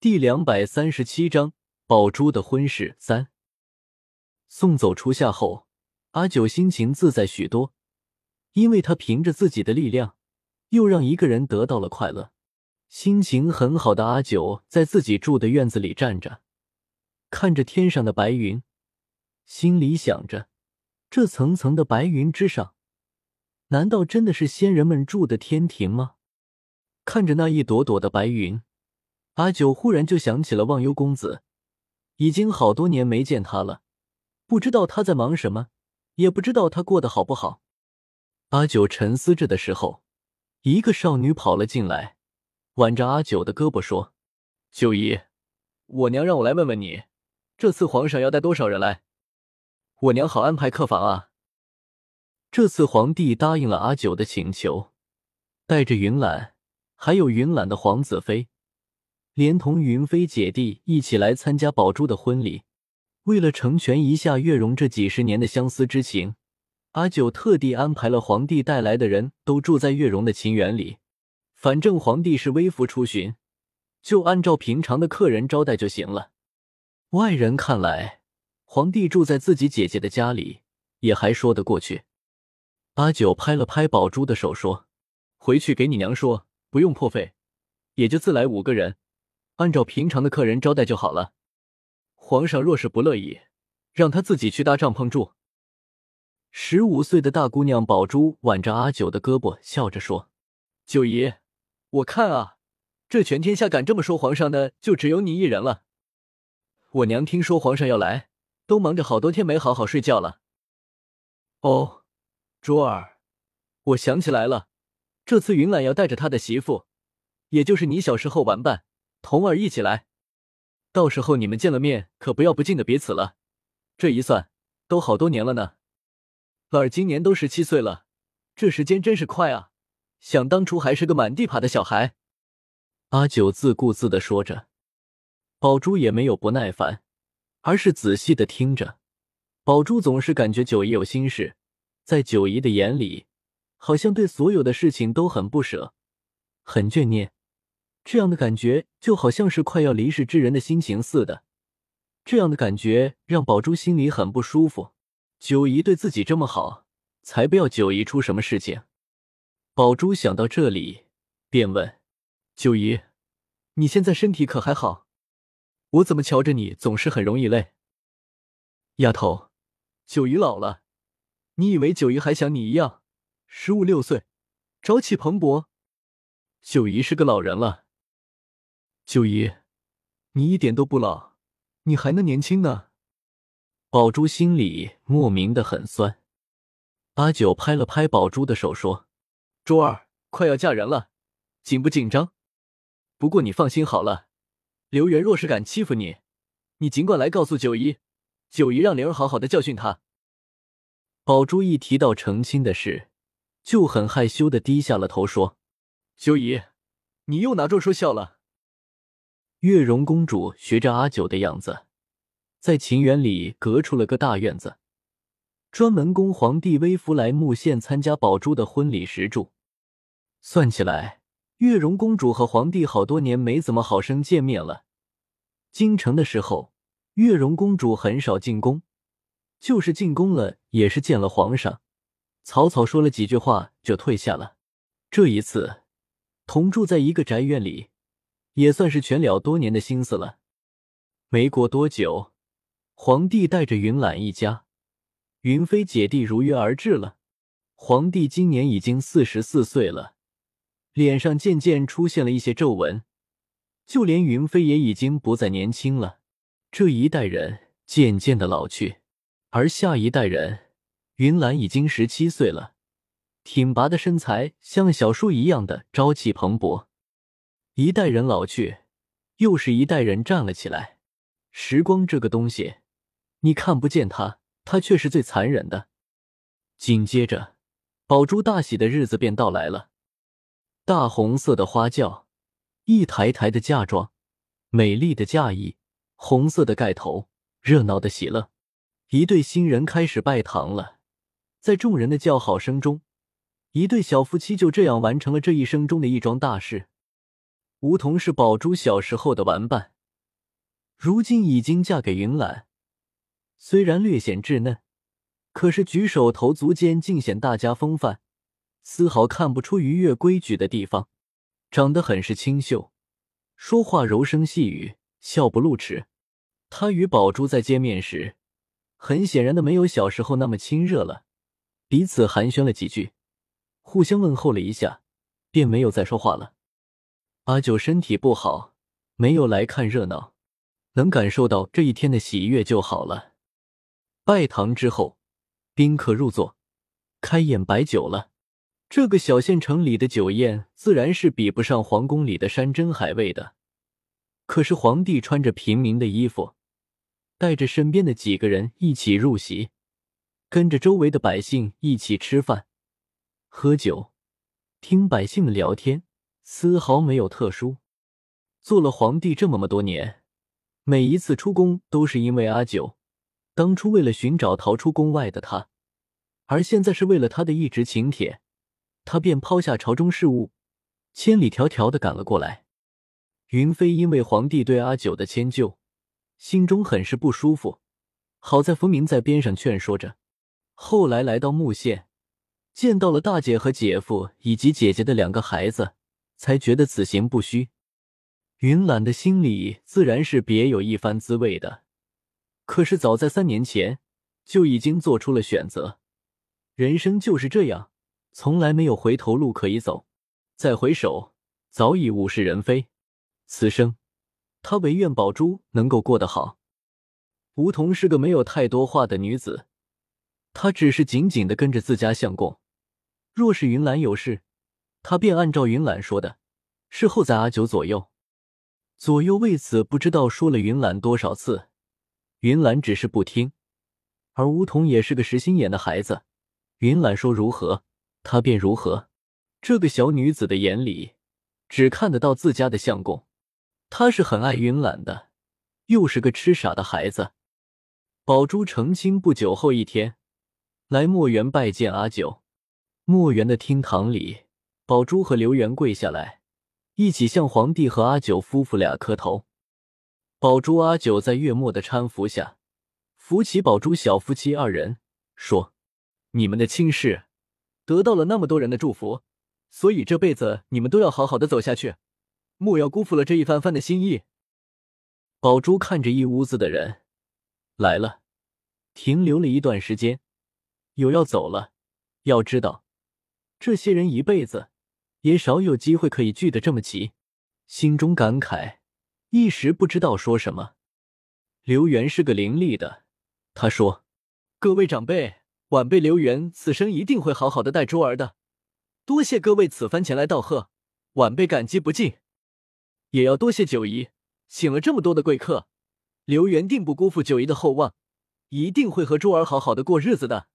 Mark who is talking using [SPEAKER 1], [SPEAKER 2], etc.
[SPEAKER 1] 第两百三十七章宝珠的婚事三。送走初夏后，阿九心情自在许多，因为他凭着自己的力量，又让一个人得到了快乐。心情很好的阿九在自己住的院子里站着，看着天上的白云，心里想着：这层层的白云之上，难道真的是仙人们住的天庭吗？看着那一朵朵的白云，阿九忽然就想起了忘忧公子，已经好多年没见他了，不知道他在忙什么，也不知道他过得好不好。阿九沉思着的时候，一个少女跑了进来。挽着阿九的胳膊说：“九姨，我娘让我来问问你，这次皇上要带多少人来？我娘好安排客房啊。”这次皇帝答应了阿九的请求，带着云岚，还有云岚的皇子妃，连同云飞姐弟一起来参加宝珠的婚礼。为了成全一下月容这几十年的相思之情，阿九特地安排了皇帝带来的人都住在月容的秦园里。反正皇帝是微服出巡，就按照平常的客人招待就行了。外人看来，皇帝住在自己姐姐的家里也还说得过去。阿九拍了拍宝珠的手，说：“回去给你娘说，不用破费，也就自来五个人，按照平常的客人招待就好了。皇上若是不乐意，让他自己去搭帐篷住。”十五岁的大姑娘宝珠挽着阿九的胳膊，笑着说：“九姨。”我看啊，这全天下敢这么说皇上的，就只有你一人了。我娘听说皇上要来，都忙着好多天没好好睡觉了。哦，珠儿，我想起来了，这次云岚要带着他的媳妇，也就是你小时候玩伴童儿一起来，到时候你们见了面，可不要不敬的彼此了。这一算，都好多年了呢。儿今年都十七岁了，这时间真是快啊。想当初还是个满地爬的小孩，阿九自顾自的说着，宝珠也没有不耐烦，而是仔细的听着。宝珠总是感觉九姨有心事，在九姨的眼里，好像对所有的事情都很不舍，很眷念。这样的感觉就好像是快要离世之人的心情似的。这样的感觉让宝珠心里很不舒服。九姨对自己这么好，才不要九姨出什么事情。宝珠想到这里，便问：“九姨，你现在身体可还好？我怎么瞧着你总是很容易累？”丫头，九姨老了，你以为九姨还像你一样十五六岁，朝气蓬勃？九姨是个老人了。九姨，你一点都不老，你还那年轻呢。宝珠心里莫名的很酸。阿九拍了拍宝珠的手，说。珠儿快要嫁人了，紧不紧张？不过你放心好了，刘元若是敢欺负你，你尽管来告诉九姨，九姨让灵儿好好的教训他。宝珠一提到成亲的事，就很害羞的低下了头，说：“九姨，你又拿这说笑了。”月容公主学着阿九的样子，在秦园里隔出了个大院子，专门供皇帝微服来木县参加宝珠的婚礼时住。算起来，月容公主和皇帝好多年没怎么好生见面了。京城的时候，月容公主很少进宫，就是进宫了，也是见了皇上，草草说了几句话就退下了。这一次，同住在一个宅院里，也算是全了多年的心思了。没过多久，皇帝带着云岚一家、云飞姐弟如约而至了。皇帝今年已经四十四岁了。脸上渐渐出现了一些皱纹，就连云飞也已经不再年轻了。这一代人渐渐的老去，而下一代人，云岚已经十七岁了，挺拔的身材像小树一样的朝气蓬勃。一代人老去，又是一代人站了起来。时光这个东西，你看不见它，它却是最残忍的。紧接着，宝珠大喜的日子便到来了。大红色的花轿，一台台的嫁妆，美丽的嫁衣，红色的盖头，热闹的喜乐。一对新人开始拜堂了。在众人的叫好声中，一对小夫妻就这样完成了这一生中的一桩大事。梧桐是宝珠小时候的玩伴，如今已经嫁给云岚。虽然略显稚嫩，可是举手投足间尽显大家风范，丝毫看不出逾越规矩的地方。长得很是清秀，说话柔声细语，笑不露齿。他与宝珠在见面时，很显然的没有小时候那么亲热了，彼此寒暄了几句，互相问候了一下，便没有再说话了。阿九身体不好，没有来看热闹，能感受到这一天的喜悦就好了。拜堂之后，宾客入座，开宴摆酒了。这个小县城里的酒宴自然是比不上皇宫里的山珍海味的。可是皇帝穿着平民的衣服，带着身边的几个人一起入席，跟着周围的百姓一起吃饭、喝酒、听百姓们聊天，丝毫没有特殊。做了皇帝这么多年，每一次出宫都是因为阿九。当初为了寻找逃出宫外的他，而现在是为了他的一纸请帖。他便抛下朝中事务，千里迢迢的赶了过来。云飞因为皇帝对阿九的迁就，心中很是不舒服。好在冯明在边上劝说着。后来来到木县，见到了大姐和姐夫以及姐姐的两个孩子，才觉得此行不虚。云懒的心里自然是别有一番滋味的。可是早在三年前就已经做出了选择，人生就是这样。从来没有回头路可以走，再回首，早已物是人非。此生，他唯愿宝珠能够过得好。梧桐是个没有太多话的女子，她只是紧紧的跟着自家相公。若是云岚有事，她便按照云岚说的，事后在阿九左右。左右为此不知道说了云岚多少次，云岚只是不听。而梧桐也是个实心眼的孩子，云岚说如何？他便如何？这个小女子的眼里只看得到自家的相公，她是很爱云岚的，又是个痴傻的孩子。宝珠成亲不久后一天，来墨园拜见阿九。墨园的厅堂里，宝珠和刘元跪下来，一起向皇帝和阿九夫妇俩磕头。宝珠、阿九在月末的搀扶下，扶起宝珠小夫妻二人，说：“你们的亲事。”得到了那么多人的祝福，所以这辈子你们都要好好的走下去，莫要辜负了这一番番的心意。宝珠看着一屋子的人来了，停留了一段时间，有要走了。要知道，这些人一辈子也少有机会可以聚得这么齐，心中感慨，一时不知道说什么。刘元是个伶俐的，他说：“各位长辈。”晚辈刘元此生一定会好好的待珠儿的，多谢各位此番前来道贺，晚辈感激不尽。也要多谢九姨，请了这么多的贵客，刘元定不辜负九姨的厚望，一定会和珠儿好好的过日子的。